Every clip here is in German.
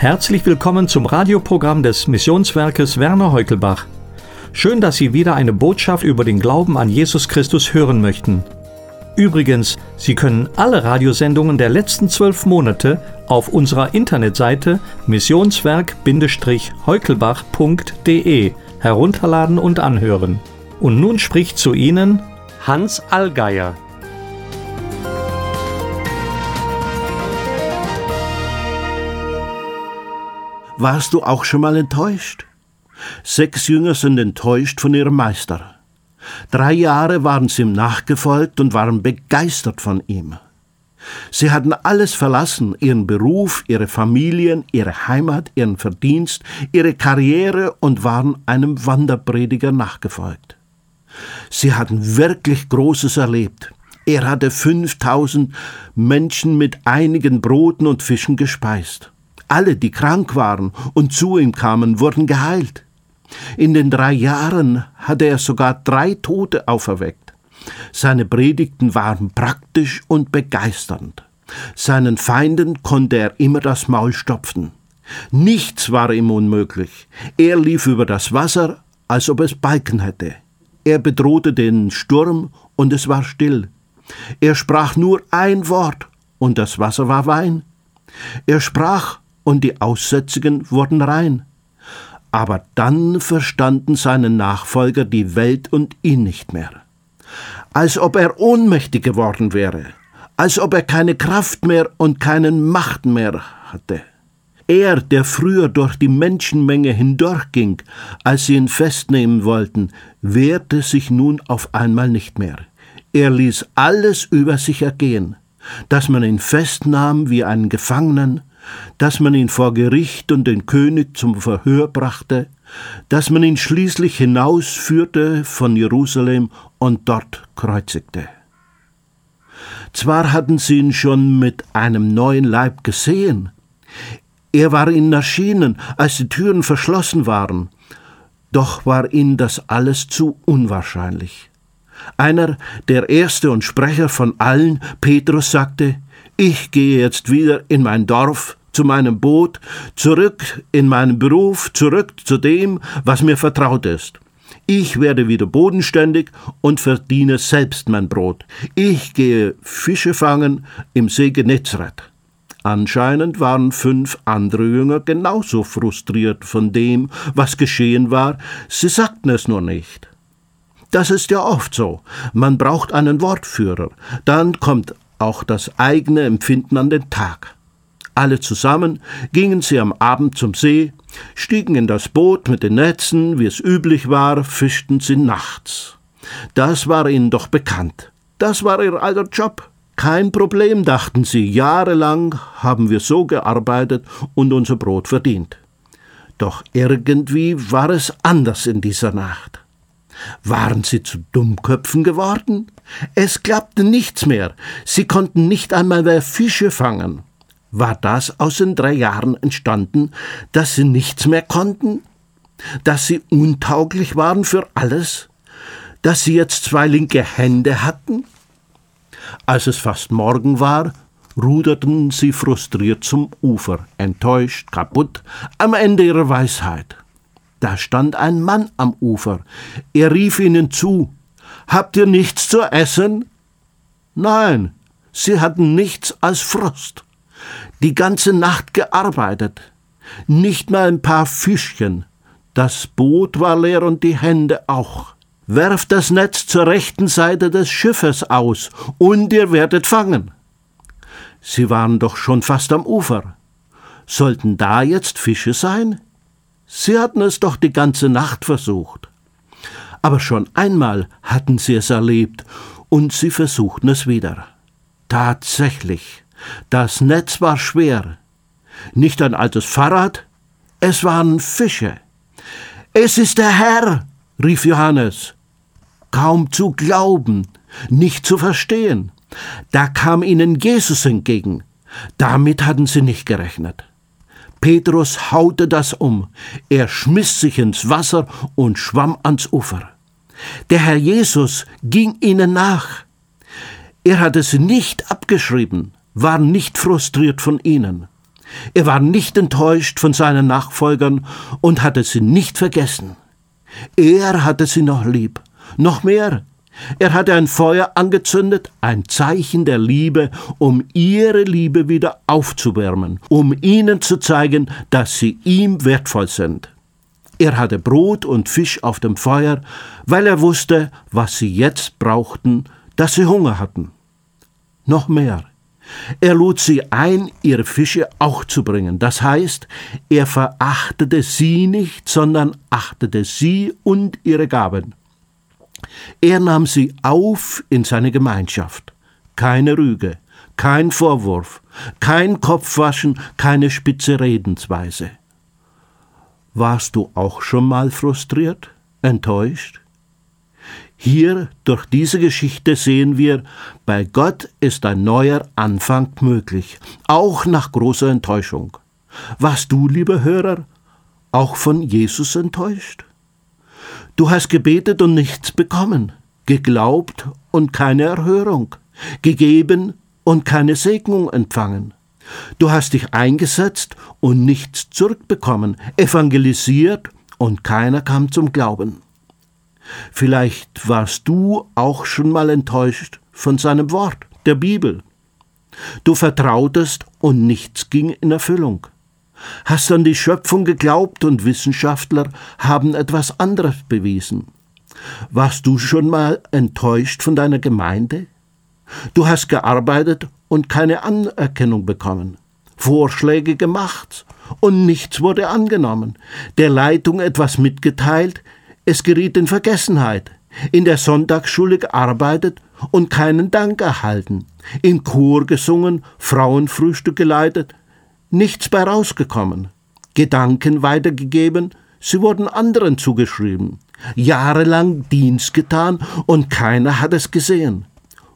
Herzlich willkommen zum Radioprogramm des Missionswerkes Werner Heukelbach. Schön, dass Sie wieder eine Botschaft über den Glauben an Jesus Christus hören möchten. Übrigens, Sie können alle Radiosendungen der letzten zwölf Monate auf unserer Internetseite missionswerk-heukelbach.de herunterladen und anhören. Und nun spricht zu Ihnen Hans Allgeier. Warst du auch schon mal enttäuscht? Sechs Jünger sind enttäuscht von ihrem Meister. Drei Jahre waren sie ihm nachgefolgt und waren begeistert von ihm. Sie hatten alles verlassen, ihren Beruf, ihre Familien, ihre Heimat, ihren Verdienst, ihre Karriere und waren einem Wanderprediger nachgefolgt. Sie hatten wirklich Großes erlebt. Er hatte 5000 Menschen mit einigen Broten und Fischen gespeist. Alle, die krank waren und zu ihm kamen, wurden geheilt. In den drei Jahren hatte er sogar drei Tote auferweckt. Seine Predigten waren praktisch und begeisternd. Seinen Feinden konnte er immer das Maul stopfen. Nichts war ihm unmöglich. Er lief über das Wasser, als ob es Balken hätte. Er bedrohte den Sturm, und es war still. Er sprach nur ein Wort, und das Wasser war Wein. Er sprach, und die Aussätzigen wurden rein. Aber dann verstanden seine Nachfolger die Welt und ihn nicht mehr. Als ob er ohnmächtig geworden wäre, als ob er keine Kraft mehr und keinen Macht mehr hatte. Er, der früher durch die Menschenmenge hindurchging, als sie ihn festnehmen wollten, wehrte sich nun auf einmal nicht mehr. Er ließ alles über sich ergehen, dass man ihn festnahm wie einen Gefangenen, dass man ihn vor Gericht und den König zum Verhör brachte, dass man ihn schließlich hinausführte von Jerusalem und dort kreuzigte. Zwar hatten sie ihn schon mit einem neuen Leib gesehen, er war ihnen erschienen, als die Türen verschlossen waren, doch war ihnen das alles zu unwahrscheinlich. Einer, der Erste und Sprecher von allen, Petrus, sagte, ich gehe jetzt wieder in mein Dorf, zu meinem Boot, zurück in meinen Beruf, zurück zu dem, was mir vertraut ist. Ich werde wieder bodenständig und verdiene selbst mein Brot. Ich gehe Fische fangen im See Genezareth. Anscheinend waren fünf andere Jünger genauso frustriert von dem, was geschehen war, sie sagten es nur nicht. Das ist ja oft so. Man braucht einen Wortführer, dann kommt auch das eigene Empfinden an den Tag. Alle zusammen gingen sie am Abend zum See, stiegen in das Boot mit den Netzen, wie es üblich war, fischten sie nachts. Das war ihnen doch bekannt. Das war ihr alter Job. Kein Problem, dachten sie, jahrelang haben wir so gearbeitet und unser Brot verdient. Doch irgendwie war es anders in dieser Nacht. Waren sie zu Dummköpfen geworden? Es klappte nichts mehr. Sie konnten nicht einmal mehr Fische fangen. War das aus den drei Jahren entstanden, dass sie nichts mehr konnten? Dass sie untauglich waren für alles? Dass sie jetzt zwei linke Hände hatten? Als es fast Morgen war, ruderten sie frustriert zum Ufer, enttäuscht, kaputt, am Ende ihrer Weisheit. Da stand ein Mann am Ufer. Er rief ihnen zu. Habt ihr nichts zu essen? Nein, sie hatten nichts als Frost die ganze Nacht gearbeitet. Nicht mal ein paar Fischchen. Das Boot war leer und die Hände auch. Werft das Netz zur rechten Seite des Schiffes aus, und ihr werdet fangen. Sie waren doch schon fast am Ufer. Sollten da jetzt Fische sein? Sie hatten es doch die ganze Nacht versucht. Aber schon einmal hatten sie es erlebt, und sie versuchten es wieder. Tatsächlich. Das Netz war schwer. Nicht ein altes Fahrrad, es waren Fische. Es ist der Herr, rief Johannes. Kaum zu glauben, nicht zu verstehen. Da kam ihnen Jesus entgegen. Damit hatten sie nicht gerechnet. Petrus haute das um. Er schmiss sich ins Wasser und schwamm ans Ufer. Der Herr Jesus ging ihnen nach. Er hatte sie nicht abgeschrieben war nicht frustriert von ihnen. Er war nicht enttäuscht von seinen Nachfolgern und hatte sie nicht vergessen. Er hatte sie noch lieb. Noch mehr, er hatte ein Feuer angezündet, ein Zeichen der Liebe, um ihre Liebe wieder aufzuwärmen, um ihnen zu zeigen, dass sie ihm wertvoll sind. Er hatte Brot und Fisch auf dem Feuer, weil er wusste, was sie jetzt brauchten, dass sie Hunger hatten. Noch mehr. Er lud sie ein, ihre Fische auch zu bringen. Das heißt, er verachtete sie nicht, sondern achtete sie und ihre Gaben. Er nahm sie auf in seine Gemeinschaft. Keine Rüge, kein Vorwurf, kein Kopfwaschen, keine spitze Redensweise. Warst du auch schon mal frustriert, enttäuscht? Hier durch diese Geschichte sehen wir, bei Gott ist ein neuer Anfang möglich, auch nach großer Enttäuschung. Warst du, lieber Hörer, auch von Jesus enttäuscht? Du hast gebetet und nichts bekommen, geglaubt und keine Erhörung, gegeben und keine Segnung empfangen. Du hast dich eingesetzt und nichts zurückbekommen, evangelisiert und keiner kam zum Glauben. Vielleicht warst du auch schon mal enttäuscht von seinem Wort, der Bibel. Du vertrautest und nichts ging in Erfüllung. Hast an die Schöpfung geglaubt und Wissenschaftler haben etwas anderes bewiesen. Warst du schon mal enttäuscht von deiner Gemeinde? Du hast gearbeitet und keine Anerkennung bekommen, Vorschläge gemacht und nichts wurde angenommen, der Leitung etwas mitgeteilt, es geriet in Vergessenheit, in der Sonntagsschule gearbeitet und keinen Dank erhalten, im Chor gesungen, Frauenfrühstück geleitet, nichts bei rausgekommen. Gedanken weitergegeben, sie wurden anderen zugeschrieben. Jahrelang Dienst getan und keiner hat es gesehen.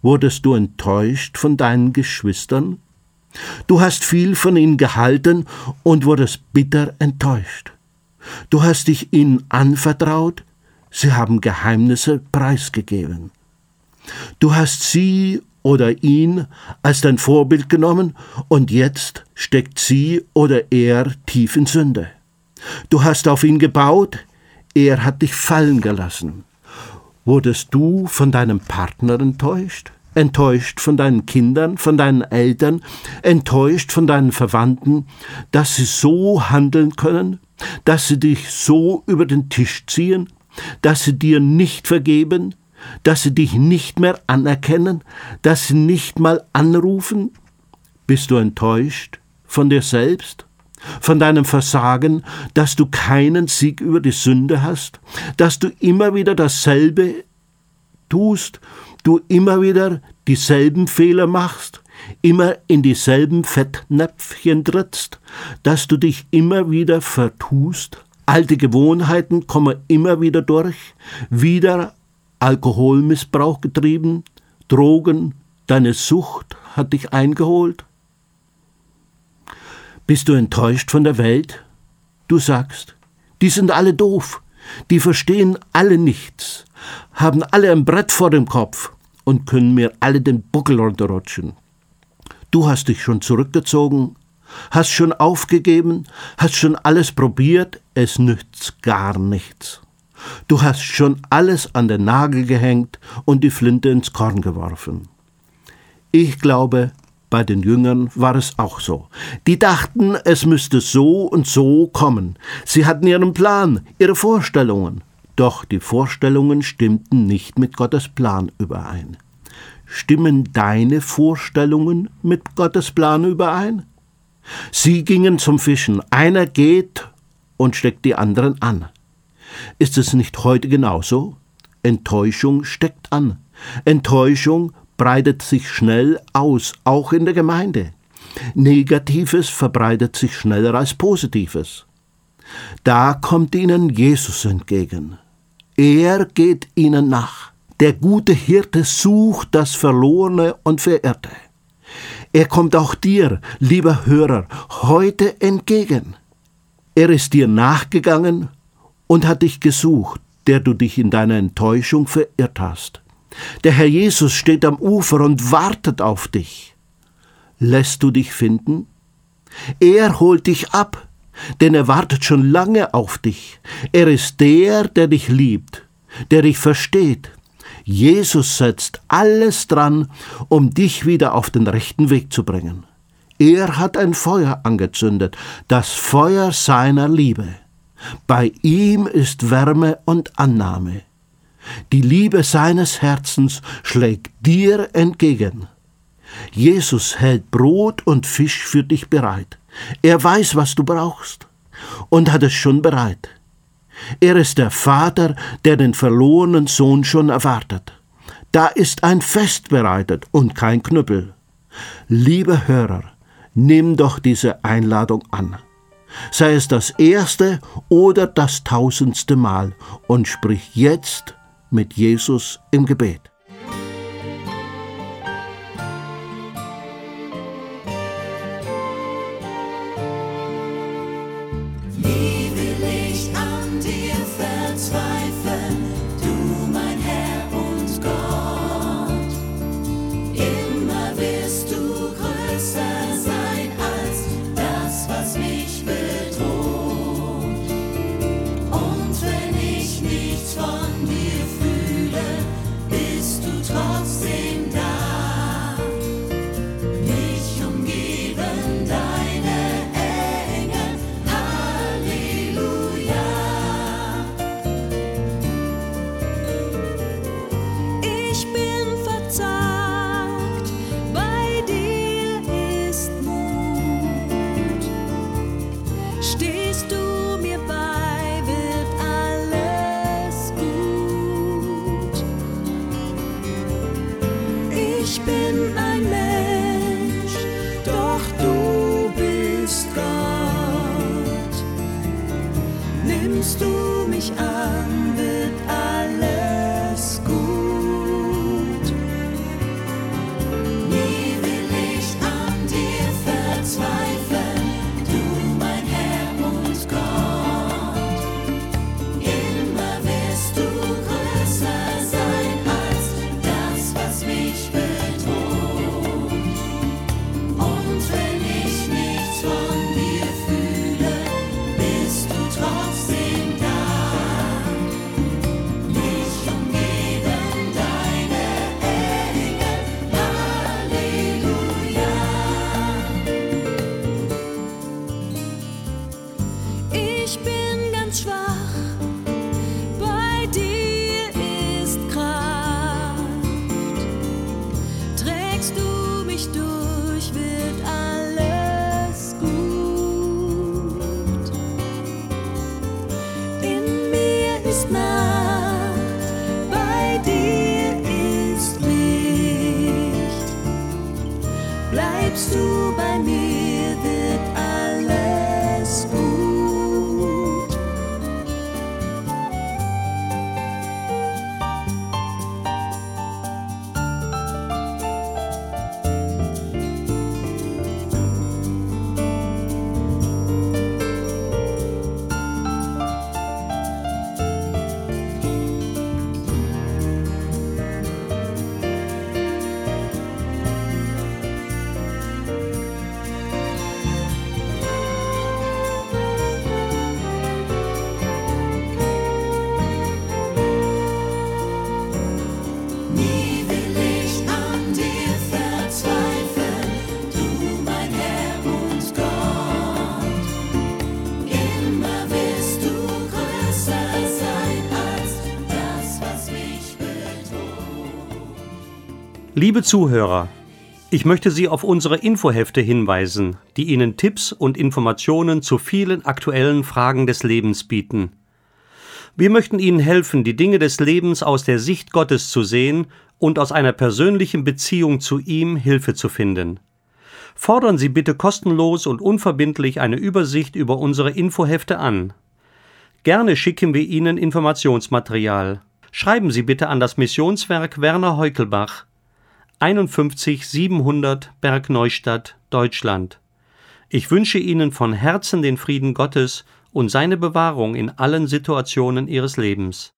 Wurdest du enttäuscht von deinen Geschwistern? Du hast viel von ihnen gehalten und wurdest bitter enttäuscht. Du hast dich ihnen anvertraut, sie haben Geheimnisse preisgegeben. Du hast sie oder ihn als dein Vorbild genommen und jetzt steckt sie oder er tief in Sünde. Du hast auf ihn gebaut, er hat dich fallen gelassen. Wurdest du von deinem Partner enttäuscht? Enttäuscht von deinen Kindern, von deinen Eltern, enttäuscht von deinen Verwandten, dass sie so handeln können, dass sie dich so über den Tisch ziehen, dass sie dir nicht vergeben, dass sie dich nicht mehr anerkennen, dass sie nicht mal anrufen? Bist du enttäuscht von dir selbst? Von deinem Versagen, dass du keinen Sieg über die Sünde hast, dass du immer wieder dasselbe tust, du immer wieder dieselben Fehler machst, immer in dieselben Fettnäpfchen trittst, dass du dich immer wieder vertust, alte Gewohnheiten kommen immer wieder durch, wieder Alkoholmissbrauch getrieben, Drogen, deine Sucht hat dich eingeholt? Bist du enttäuscht von der Welt? Du sagst, die sind alle doof, die verstehen alle nichts, haben alle ein Brett vor dem Kopf und können mir alle den Buckel runterrutschen. Du hast dich schon zurückgezogen, hast schon aufgegeben, hast schon alles probiert, es nützt gar nichts. Du hast schon alles an den Nagel gehängt und die Flinte ins Korn geworfen. Ich glaube, bei den Jüngern war es auch so. Die dachten, es müsste so und so kommen. Sie hatten ihren Plan, ihre Vorstellungen. Doch die Vorstellungen stimmten nicht mit Gottes Plan überein. Stimmen deine Vorstellungen mit Gottes Plan überein? Sie gingen zum Fischen. Einer geht und steckt die anderen an. Ist es nicht heute genauso? Enttäuschung steckt an. Enttäuschung breitet sich schnell aus, auch in der Gemeinde. Negatives verbreitet sich schneller als Positives. Da kommt ihnen Jesus entgegen. Er geht ihnen nach. Der gute Hirte sucht das Verlorene und Verirrte. Er kommt auch dir, lieber Hörer, heute entgegen. Er ist dir nachgegangen und hat dich gesucht, der du dich in deiner Enttäuschung verirrt hast. Der Herr Jesus steht am Ufer und wartet auf dich. Lässt du dich finden? Er holt dich ab, denn er wartet schon lange auf dich. Er ist der, der dich liebt, der dich versteht. Jesus setzt alles dran, um dich wieder auf den rechten Weg zu bringen. Er hat ein Feuer angezündet, das Feuer seiner Liebe. Bei ihm ist Wärme und Annahme. Die Liebe seines Herzens schlägt dir entgegen. Jesus hält Brot und Fisch für dich bereit. Er weiß, was du brauchst und hat es schon bereit. Er ist der Vater, der den verlorenen Sohn schon erwartet. Da ist ein Fest bereitet und kein Knüppel. Liebe Hörer, nimm doch diese Einladung an. Sei es das erste oder das tausendste Mal und sprich jetzt mit Jesus im Gebet. nimmst du mich an. Liebe Zuhörer, ich möchte Sie auf unsere Infohefte hinweisen, die Ihnen Tipps und Informationen zu vielen aktuellen Fragen des Lebens bieten. Wir möchten Ihnen helfen, die Dinge des Lebens aus der Sicht Gottes zu sehen und aus einer persönlichen Beziehung zu ihm Hilfe zu finden. Fordern Sie bitte kostenlos und unverbindlich eine Übersicht über unsere Infohefte an. Gerne schicken wir Ihnen Informationsmaterial. Schreiben Sie bitte an das Missionswerk Werner Heukelbach 51 700 Bergneustadt, Deutschland. Ich wünsche Ihnen von Herzen den Frieden Gottes und seine Bewahrung in allen Situationen Ihres Lebens.